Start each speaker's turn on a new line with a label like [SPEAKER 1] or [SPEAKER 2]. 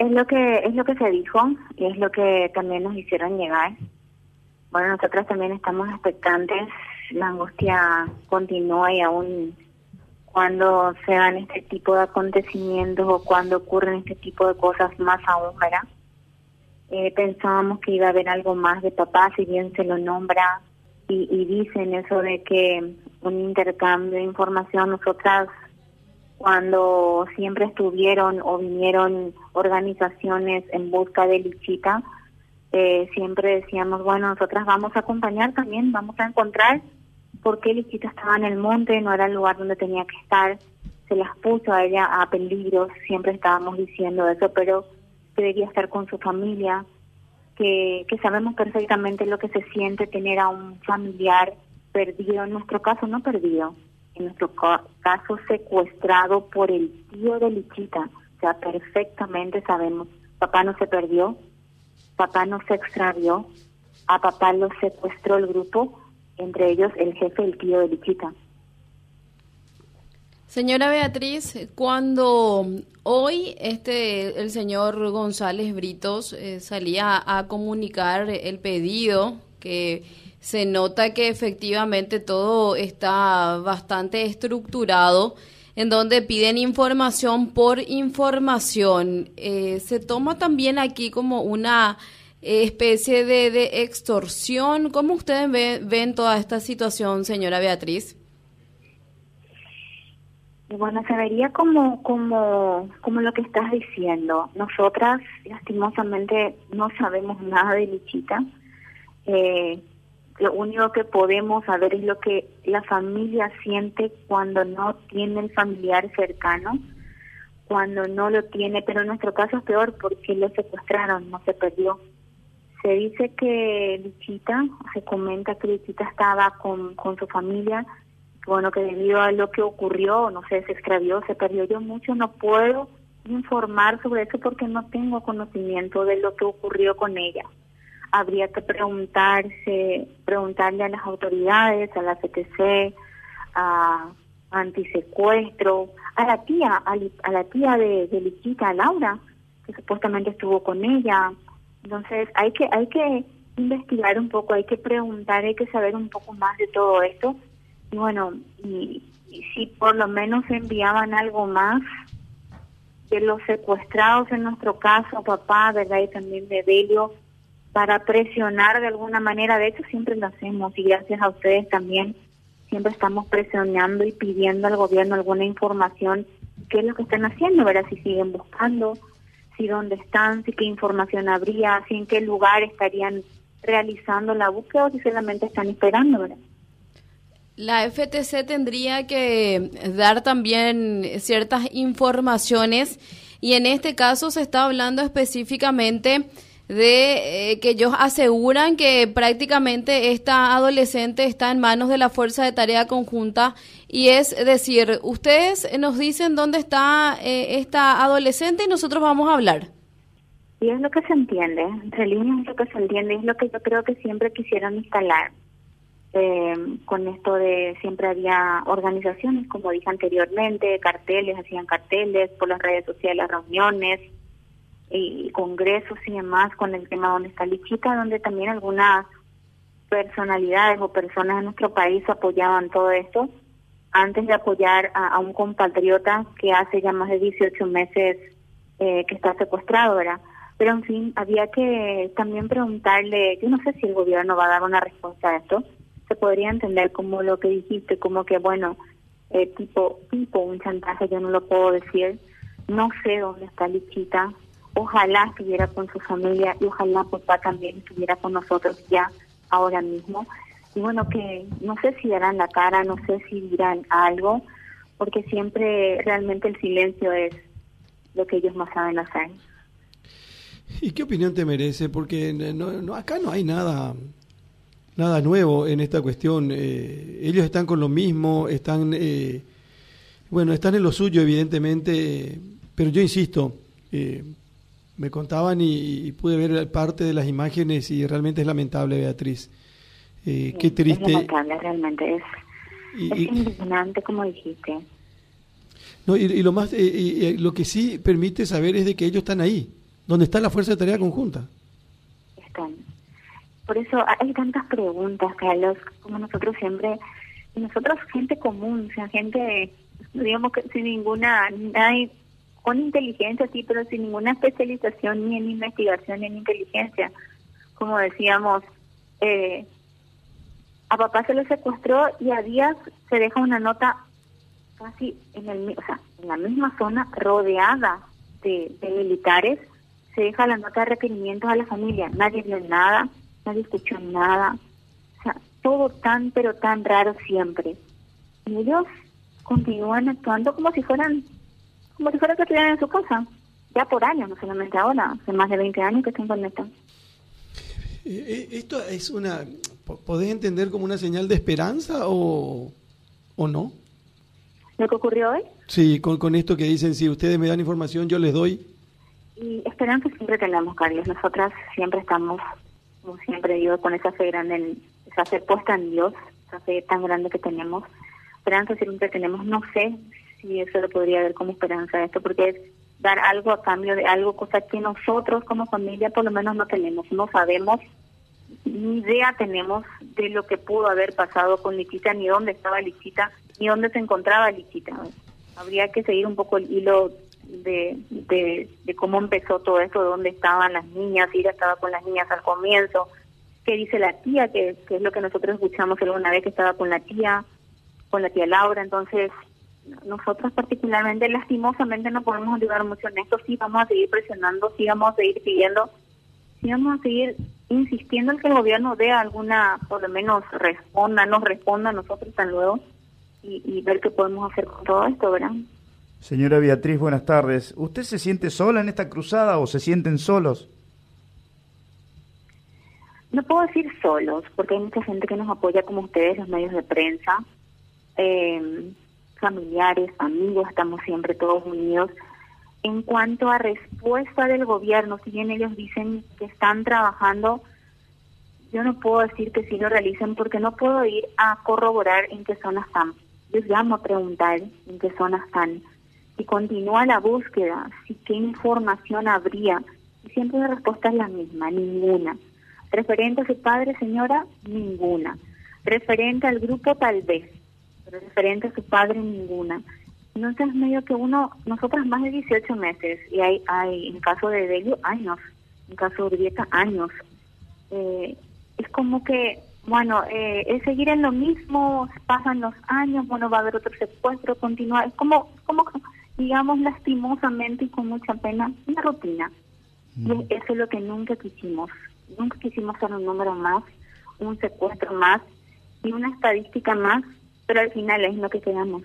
[SPEAKER 1] Es lo que es lo que se dijo y es lo que también nos hicieron llegar. Bueno, nosotros también estamos expectantes. La angustia continúa y aún cuando se dan este tipo de acontecimientos o cuando ocurren este tipo de cosas más aún. Eh, pensábamos que iba a haber algo más de papá, si bien se lo nombra y, y dicen eso de que un intercambio de información, nosotras cuando siempre estuvieron o vinieron organizaciones en busca de Lichita, eh, siempre decíamos, bueno, nosotras vamos a acompañar también, vamos a encontrar por qué Lichita estaba en el monte, no era el lugar donde tenía que estar, se las puso a ella a peligro, siempre estábamos diciendo eso, pero debería estar con su familia, que, que sabemos perfectamente lo que se siente tener a un familiar perdido, en nuestro caso no perdido, nuestro caso secuestrado por el tío de Lichita, o sea, perfectamente sabemos, papá no se perdió, papá no se extravió, a papá lo secuestró el grupo, entre ellos el jefe, el tío de Lichita.
[SPEAKER 2] Señora Beatriz, cuando hoy este el señor González Britos eh, salía a comunicar el pedido que se nota que efectivamente todo está bastante estructurado en donde piden información por información. Eh, se toma también aquí como una especie de, de extorsión. ¿Cómo ustedes ven toda esta situación, señora Beatriz?
[SPEAKER 1] Bueno, se vería como, como, como lo que estás diciendo. Nosotras, lastimosamente, no sabemos nada de Lichita. Eh, lo único que podemos saber es lo que la familia siente cuando no tiene el familiar cercano, cuando no lo tiene, pero en nuestro caso es peor porque lo secuestraron, no se perdió. Se dice que Lichita, se comenta que Lichita estaba con, con su familia bueno, que debido a lo que ocurrió, no sé, se extravió, se perdió yo mucho, no puedo informar sobre eso porque no tengo conocimiento de lo que ocurrió con ella. Habría que preguntarse, preguntarle a las autoridades, a la CTC, a antisecuestro, a la tía, a, la tía de, de Liquita, Laura, que supuestamente estuvo con ella. Entonces hay que, hay que investigar un poco, hay que preguntar, hay que saber un poco más de todo esto y bueno, y, si por lo menos enviaban algo más de los secuestrados en nuestro caso, papá, ¿verdad? Y también de Delio, para presionar de alguna manera, de hecho siempre lo hacemos y gracias a ustedes también, siempre estamos presionando y pidiendo al gobierno alguna información, qué es lo que están haciendo, ¿verdad? Si siguen buscando, si dónde están, si qué información habría, si en qué lugar estarían realizando la búsqueda o si solamente están esperando, ¿verdad?
[SPEAKER 2] La FTC tendría que dar también ciertas informaciones y en este caso se está hablando específicamente de eh, que ellos aseguran que prácticamente esta adolescente está en manos de la Fuerza de Tarea Conjunta y es decir, ustedes nos dicen dónde está eh, esta adolescente y nosotros vamos a hablar.
[SPEAKER 1] Y es lo que se entiende, entre líneas es lo que se entiende, es lo que yo creo que siempre quisieron instalar eh, con esto de siempre había organizaciones, como dije anteriormente, carteles, hacían carteles por las redes sociales, reuniones y congresos y demás con el tema donde está Lichita, donde también algunas personalidades o personas de nuestro país apoyaban todo esto antes de apoyar a, un compatriota que hace ya más de 18 meses eh, que está secuestrado, ¿verdad? Pero en fin, había que también preguntarle, yo no sé si el gobierno va a dar una respuesta a esto, se podría entender como lo que dijiste, como que, bueno, eh, tipo, tipo un chantaje, yo no lo puedo decir. No sé dónde está Lichita. Ojalá estuviera con su familia y ojalá papá también estuviera con nosotros ya, ahora mismo. Y bueno, que no sé si darán la cara, no sé si dirán algo, porque siempre realmente el silencio es lo que ellos más saben hacer.
[SPEAKER 3] ¿Y qué opinión te merece? Porque no, acá no hay nada nada nuevo en esta cuestión. Eh, ellos están con lo mismo, están, eh, bueno, están en lo suyo, evidentemente, pero yo insisto, eh, me contaban y, pude ver parte de las imágenes y realmente es lamentable, Beatriz. qué triste. Es
[SPEAKER 1] lamentable, realmente es. indignante, como dijiste.
[SPEAKER 3] No, y, lo más, lo que sí permite saber es de que ellos están ahí, donde está la fuerza de tarea conjunta.
[SPEAKER 1] Están. Por eso hay tantas preguntas, Carlos, como nosotros siempre, nosotros gente común, o sea, gente, digamos que sin ninguna, hay con inteligencia, sí, pero sin ninguna especialización ni en investigación ni en inteligencia. Como decíamos, eh, a papá se lo secuestró y a Díaz se deja una nota casi en, el, o sea, en la misma zona, rodeada de, militares, se deja la nota de requerimientos a la familia. Nadie vio nada, nadie escuchó nada. O sea, todo tan, pero tan raro siempre. Ellos continúan actuando como si fueran, como si fueran que estuvieran en su casa. Ya por años, no solamente ahora, hace más de 20 años que están con esto.
[SPEAKER 3] Eh, eh, esto es una, ¿podés entender como una señal de esperanza o, o no?
[SPEAKER 1] ¿Lo que ocurrió hoy?
[SPEAKER 3] Sí, con, con esto que dicen, si ustedes me dan información, yo les doy.
[SPEAKER 1] Y esperanza siempre tenemos, Carlos. Nosotras siempre estamos, como siempre digo, con esa fe grande, en, esa fe puesta en Dios, esa fe tan grande que tenemos. Esperanza siempre tenemos. No sé si eso lo podría ver como esperanza esto, porque es dar algo a cambio de algo, cosa que nosotros como familia por lo menos no tenemos. No sabemos ni idea tenemos de lo que pudo haber pasado con Lichita, ni dónde estaba Lichita, ni dónde se encontraba Lichita. Habría que seguir un poco el hilo de, de, cómo empezó todo esto, de dónde estaban las niñas, si ella estaba con las niñas al comienzo, qué dice la tía, que, que es lo que nosotros escuchamos alguna vez que estaba con la tía, con la tía Laura, entonces nosotros particularmente lastimosamente no podemos ayudar mucho en esto, sí vamos a seguir presionando, sí vamos a seguir pidiendo, sí vamos a seguir insistiendo en que el gobierno dé alguna, por lo menos responda, nos responda a nosotros tan luego y, ver qué podemos hacer con todo esto, ¿verdad?
[SPEAKER 4] Señora Beatriz, buenas tardes. ¿Usted se siente sola en esta cruzada o se sienten solos?
[SPEAKER 1] No puedo decir solos, porque hay mucha gente que nos apoya como ustedes, los medios de prensa, eh, familiares, amigos, estamos siempre todos unidos en cuanto a respuesta del gobierno, si bien ellos dicen que están trabajando, yo no puedo decir que sí lo realicen porque no puedo ir a corroborar en qué zona están. Yo llamo a preguntar en qué zona están. Si continúa la búsqueda, si qué información habría. Y siempre la respuesta es la misma, ninguna. Referente a su padre, señora, ninguna. Referente al grupo, tal vez. Pero referente a su padre, ninguna. Entonces, medio que uno, nosotras más de 18 meses, y hay, hay en caso de Delio, años, en caso de Urbieta, años. Eh, es como que, bueno, eh, es seguir en lo mismo, pasan los años, bueno, va a haber otro secuestro, continuar, es como, como digamos, lastimosamente y con mucha pena, una rutina. Y mm. eso es lo que nunca quisimos. Nunca quisimos ser un número más, un secuestro más y una estadística más, pero al final es lo que quedamos.